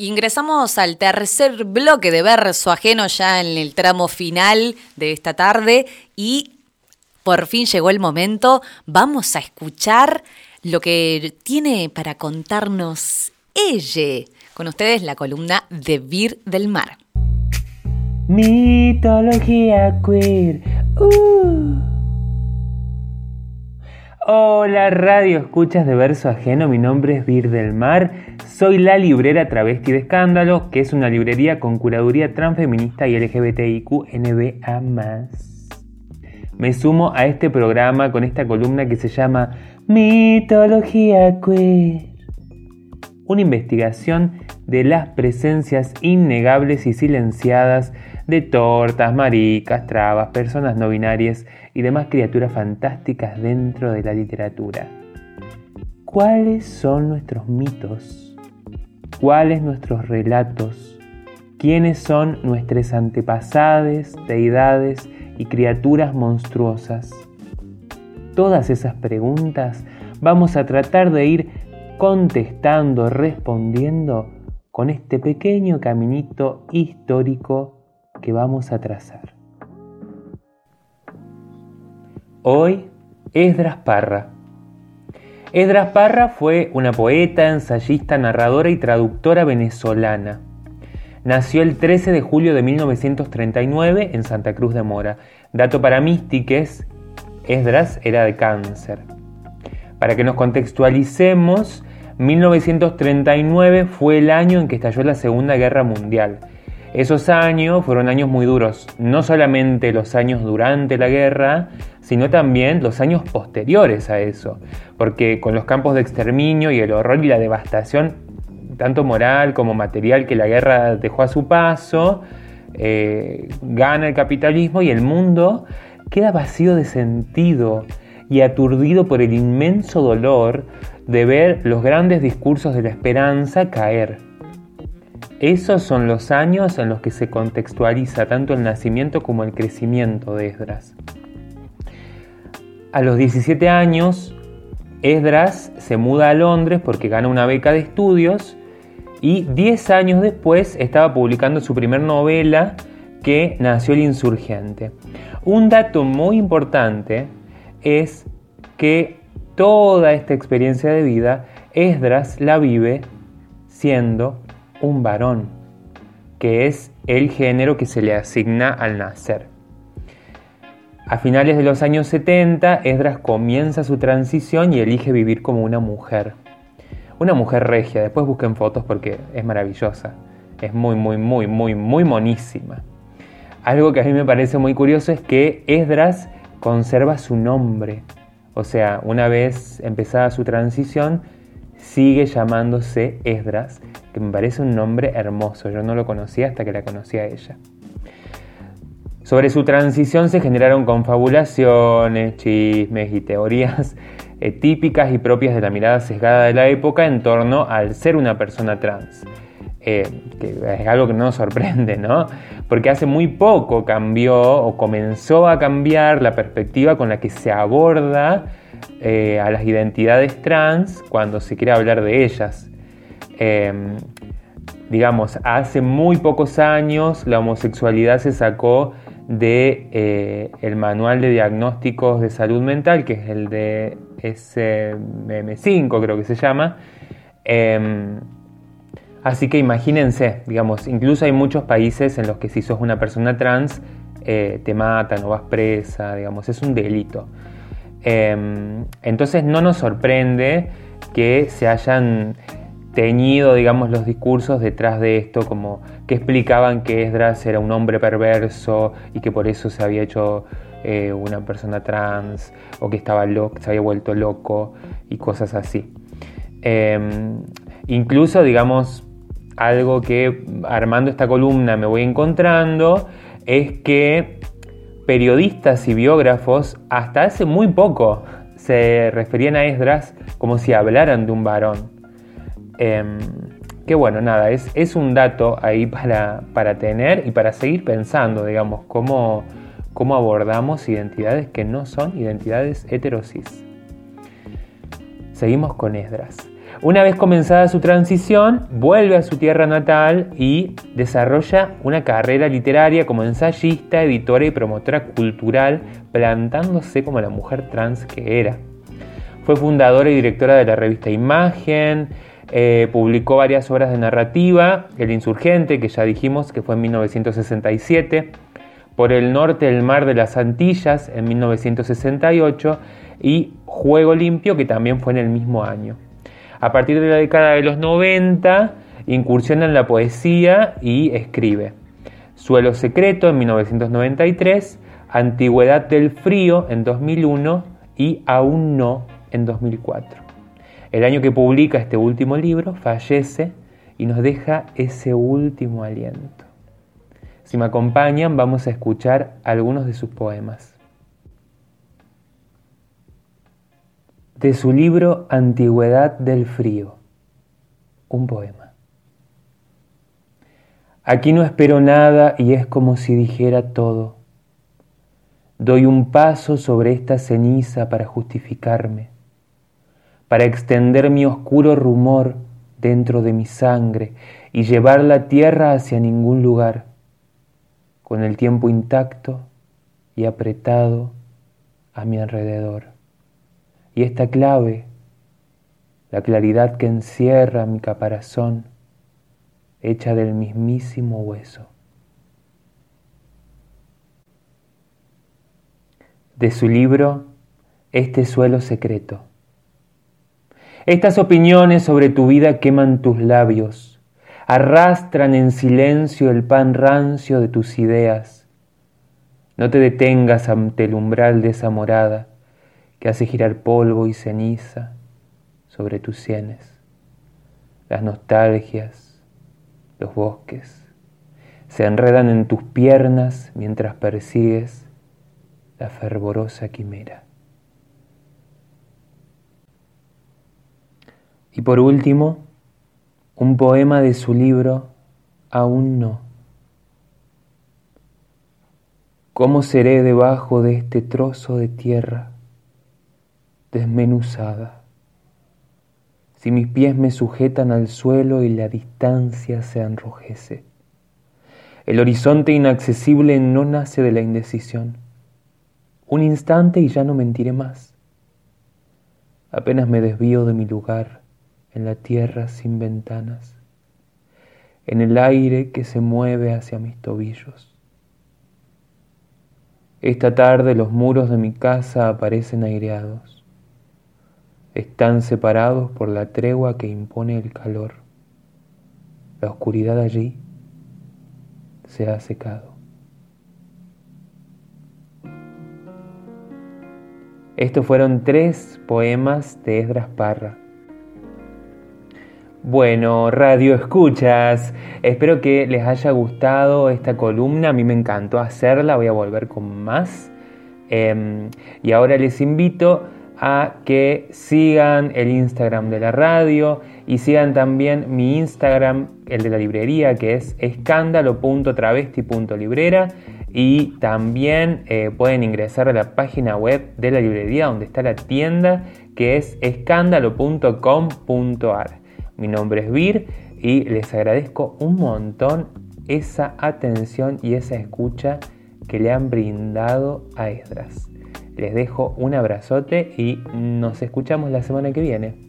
Ingresamos al tercer bloque de verso ajeno ya en el tramo final de esta tarde y por fin llegó el momento. Vamos a escuchar lo que tiene para contarnos ella. Con ustedes la columna de Vir del Mar. Mitología queer. Uh. Hola radio escuchas de verso ajeno, mi nombre es Vir del Mar, soy la librera travesti de escándalo, que es una librería con curaduría transfeminista y LGBTIQ NBA+. Me sumo a este programa con esta columna que se llama Mitología Queer. Una investigación de las presencias innegables y silenciadas de tortas, maricas, trabas, personas no binarias y demás criaturas fantásticas dentro de la literatura. ¿Cuáles son nuestros mitos? ¿Cuáles nuestros relatos? ¿Quiénes son nuestros antepasados, deidades y criaturas monstruosas? Todas esas preguntas vamos a tratar de ir contestando, respondiendo con este pequeño caminito histórico que vamos a trazar. Hoy, Esdras Parra. Esdras Parra fue una poeta, ensayista, narradora y traductora venezolana. Nació el 13 de julio de 1939 en Santa Cruz de Mora. Dato para místiques, Esdras era de cáncer. Para que nos contextualicemos, 1939 fue el año en que estalló la Segunda Guerra Mundial. Esos años fueron años muy duros, no solamente los años durante la guerra, sino también los años posteriores a eso, porque con los campos de exterminio y el horror y la devastación, tanto moral como material que la guerra dejó a su paso, eh, gana el capitalismo y el mundo queda vacío de sentido y aturdido por el inmenso dolor de ver los grandes discursos de la esperanza caer. Esos son los años en los que se contextualiza tanto el nacimiento como el crecimiento de Esdras. A los 17 años, Esdras se muda a Londres porque gana una beca de estudios y 10 años después estaba publicando su primer novela que nació el insurgente. Un dato muy importante es que toda esta experiencia de vida Esdras la vive siendo un varón, que es el género que se le asigna al nacer. A finales de los años 70, Esdras comienza su transición y elige vivir como una mujer. Una mujer regia, después busquen fotos porque es maravillosa. Es muy, muy, muy, muy, muy monísima. Algo que a mí me parece muy curioso es que Esdras conserva su nombre. O sea, una vez empezada su transición, sigue llamándose Esdras, que me parece un nombre hermoso. Yo no lo conocía hasta que la conocí a ella. Sobre su transición se generaron confabulaciones, chismes y teorías eh, típicas y propias de la mirada sesgada de la época en torno al ser una persona trans. Eh, que es algo que no nos sorprende, ¿no? Porque hace muy poco cambió o comenzó a cambiar la perspectiva con la que se aborda eh, a las identidades trans cuando se quiere hablar de ellas. Em, digamos, hace muy pocos años la homosexualidad se sacó de eh, el manual de diagnósticos de salud mental, que es el de SM5 creo que se llama. Em, así que imagínense, digamos, incluso hay muchos países en los que si sos una persona trans eh, te matan o vas presa, digamos, es un delito. Em, entonces no nos sorprende que se hayan teñido, digamos, los discursos detrás de esto, como que explicaban que Esdras era un hombre perverso y que por eso se había hecho eh, una persona trans o que estaba loco, se había vuelto loco y cosas así. Em, incluso, digamos, algo que armando esta columna me voy encontrando es que periodistas y biógrafos hasta hace muy poco se referían a Esdras como si hablaran de un varón. Eh, que bueno, nada, es, es un dato ahí para, para, tener y para seguir pensando, digamos, cómo, cómo abordamos identidades que no son identidades heterosis. Seguimos con Esdras. Una vez comenzada su transición, vuelve a su tierra natal y desarrolla una carrera literaria como ensayista, editora y promotora cultural, plantándose como la mujer trans que era. Fue fundadora y directora de la revista Imagen, eh, publicó varias obras de narrativa, El Insurgente, que ya dijimos que fue en 1967, Por el Norte del Mar de las Antillas en 1968 y Juego Limpio, que también fue en el mismo año. A partir de la década de los 90, incursiona en la poesía y escribe. Suelo Secreto en 1993, Antigüedad del Frío en 2001 y Aún no en 2004. El año que publica este último libro, fallece y nos deja ese último aliento. Si me acompañan, vamos a escuchar algunos de sus poemas. De su libro Antigüedad del Frío, un poema. Aquí no espero nada y es como si dijera todo. Doy un paso sobre esta ceniza para justificarme, para extender mi oscuro rumor dentro de mi sangre y llevar la tierra hacia ningún lugar, con el tiempo intacto y apretado a mi alrededor. Y esta clave, la claridad que encierra mi caparazón, hecha del mismísimo hueso. De su libro, Este suelo secreto. Estas opiniones sobre tu vida queman tus labios, arrastran en silencio el pan rancio de tus ideas. No te detengas ante el umbral de esa morada que hace girar polvo y ceniza sobre tus sienes, las nostalgias, los bosques, se enredan en tus piernas mientras persigues la fervorosa quimera. Y por último, un poema de su libro Aún no. ¿Cómo seré debajo de este trozo de tierra? Desmenuzada. Si mis pies me sujetan al suelo y la distancia se enrojece. El horizonte inaccesible no nace de la indecisión. Un instante y ya no mentiré más. Apenas me desvío de mi lugar en la tierra sin ventanas, en el aire que se mueve hacia mis tobillos. Esta tarde los muros de mi casa aparecen aireados están separados por la tregua que impone el calor. La oscuridad allí se ha secado. Estos fueron tres poemas de Esdras Parra. Bueno, radio escuchas, espero que les haya gustado esta columna, a mí me encantó hacerla, voy a volver con más. Em, y ahora les invito a que sigan el Instagram de la radio y sigan también mi Instagram, el de la librería, que es escándalo.travesti.librera y también eh, pueden ingresar a la página web de la librería donde está la tienda, que es escándalo.com.ar. Mi nombre es Vir y les agradezco un montón esa atención y esa escucha que le han brindado a Esdras. Les dejo un abrazote y nos escuchamos la semana que viene.